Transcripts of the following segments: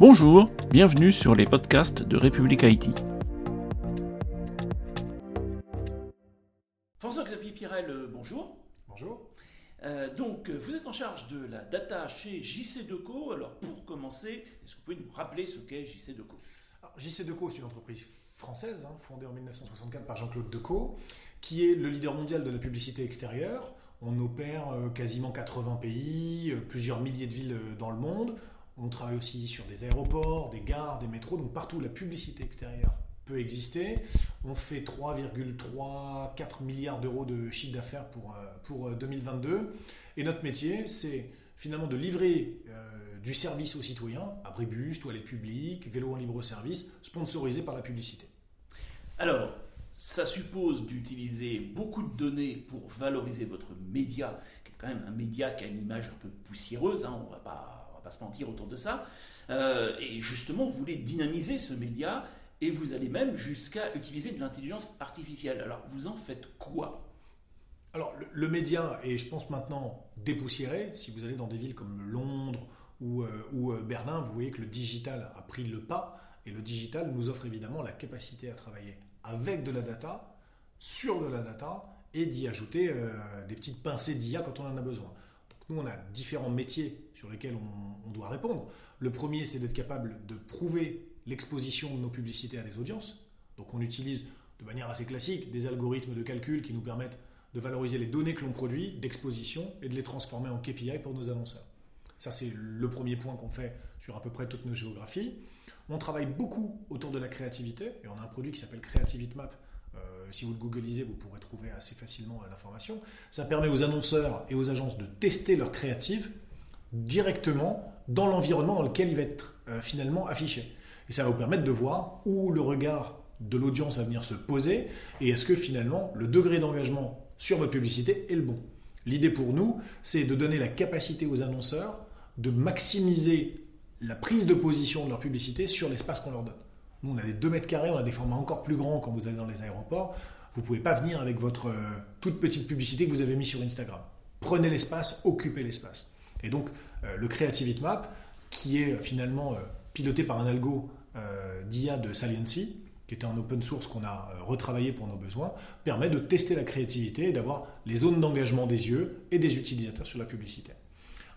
Bonjour, bienvenue sur les podcasts de République Haïti. François-Xavier Pirel, euh, bonjour. Bonjour. Euh, donc, vous êtes en charge de la data chez JC Deco. Alors, pour commencer, est-ce que vous pouvez nous rappeler ce qu'est JC Deco? JC Deco, c'est une entreprise française, hein, fondée en 1964 par Jean-Claude Decaux, qui est le leader mondial de la publicité extérieure. On opère euh, quasiment 80 pays, plusieurs milliers de villes dans le monde. On travaille aussi sur des aéroports, des gares, des métros, donc partout où la publicité extérieure peut exister. On fait 3,34 milliards d'euros de chiffre d'affaires pour, euh, pour 2022. Euh, Et notre métier, c'est finalement de livrer euh, du service aux citoyens, abribus, toilettes publiques, vélos en libre service, sponsorisés par la publicité. Alors, ça suppose d'utiliser beaucoup de données pour valoriser votre média, qui est quand même un média qui a une image un peu poussiéreuse, hein, on va pas pas se mentir autour de ça. Euh, et justement, vous voulez dynamiser ce média et vous allez même jusqu'à utiliser de l'intelligence artificielle. Alors, vous en faites quoi? Alors, le, média est, je pense maintenant, dépoussiéré. Si vous allez dans des villes comme Londres ou, euh, euh, Berlin, vous voyez que le digital a pris le pas. Et le digital nous offre évidemment la capacité à travailler avec de la data, sur de la data, et d'y ajouter des petites pincées d'IA quand on en a besoin. Nous, on a différents métiers sur lesquels on, doit répondre. Le premier, c'est d'être capable de prouver l'exposition de nos publicités à des audiences. Donc on utilise de manière assez classique des algorithmes de calcul qui nous permettent de valoriser les données que l'on produit d'exposition et de les transformer en KPI pour nos annonceurs. Ça, c'est le premier point qu'on fait sur à peu près toutes nos géographies. On travaille beaucoup autour de la créativité et on a un produit qui s'appelle Creativity euh, si vous le googlisez, vous pourrez trouver assez facilement l'information. Ça permet aux annonceurs et aux agences de tester leur créative directement dans l'environnement dans lequel il va être euh, finalement affiché. Et ça va vous permettre de voir où le regard de l'audience va venir se poser et est-ce que finalement le degré d'engagement sur votre publicité est le bon. L'idée pour nous, c'est de donner la capacité aux annonceurs de maximiser la prise de position de leur publicité sur l'espace qu'on leur donne. Nous, on a des 2 mètres carrés, on a des formats encore plus grands quand vous allez dans les aéroports. Vous ne pouvez pas venir avec votre euh, toute petite publicité que vous avez mise sur Instagram. Prenez l'espace, occupez l'espace. Et donc, euh, le Creativity Map, qui est finalement euh, piloté par un algo d'IA de Saliency, qui était en open source qu'on a retravaillé pour nos besoins, permet de tester la créativité et d'avoir les zones d'engagement des yeux et des utilisateurs sur la publicité.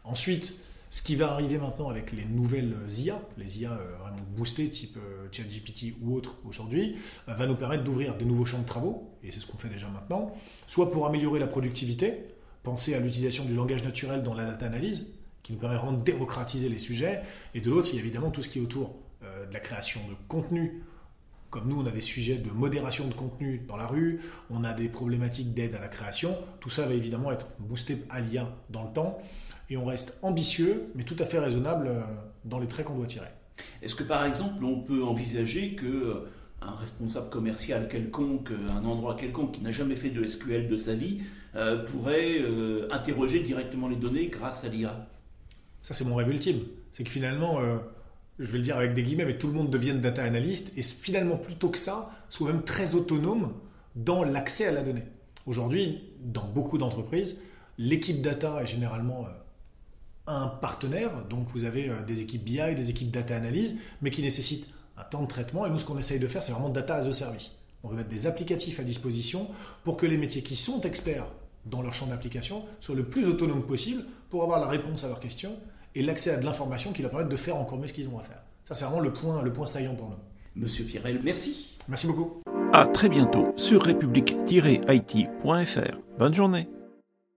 Ensuite, ce qui va arriver maintenant avec les nouvelles IA, les IA euh, vraiment boostées, type euh, ChatGPT ou autres aujourd'hui, euh, va nous permettre d'ouvrir des nouveaux champs de travaux, et c'est ce qu'on fait déjà maintenant, soit pour améliorer la productivité, penser à l'utilisation du langage naturel dans la data analyse, qui nous permet vraiment de démocratiser les sujets, et de l'autre, il y a évidemment tout ce qui est autour de la création de contenu, comme nous, on a des sujets de modération de contenu dans la rue, on a des problématiques d'aide à la création. Tout ça va évidemment être boosté à l'IA dans le temps et on reste ambitieux, mais tout à fait raisonnable euh, dans les traits qu'on doit tirer. Est-ce que par exemple, on peut envisager que euh, un responsable commercial quelconque, euh, un endroit quelconque qui n'a jamais fait de SQL de sa vie, pourrait interroger directement les données grâce à l'IA Ça, c'est mon rêve ultime. C'est que finalement, je vais le dire avec des guillemets, mais tout le monde devienne data analyst et finalement, plutôt que ça, soit même très autonome dans l'accès à la donnée. Aujourd'hui, dans beaucoup d'entreprises, l'équipe data est généralement un partenaire, donc vous avez euh, des équipes BI, des équipes data analyse, mais qui nécessitent un temps de traitement. Et nous, ce qu'on essaye de faire, c'est vraiment data as a service. On veut mettre des applicatifs à disposition pour que les métiers qui sont experts dans leur champ d'application soient le plus autonomes possible pour avoir la réponse à leurs questions et l'accès à de l'information qui leur permettent de faire encore mieux ce qu'ils ont à faire. Ça, c'est vraiment le point, le point saillant pour nous. Monsieur Pirel, merci. Merci beaucoup. À très bientôt sur république-it.fr. Bonne journée.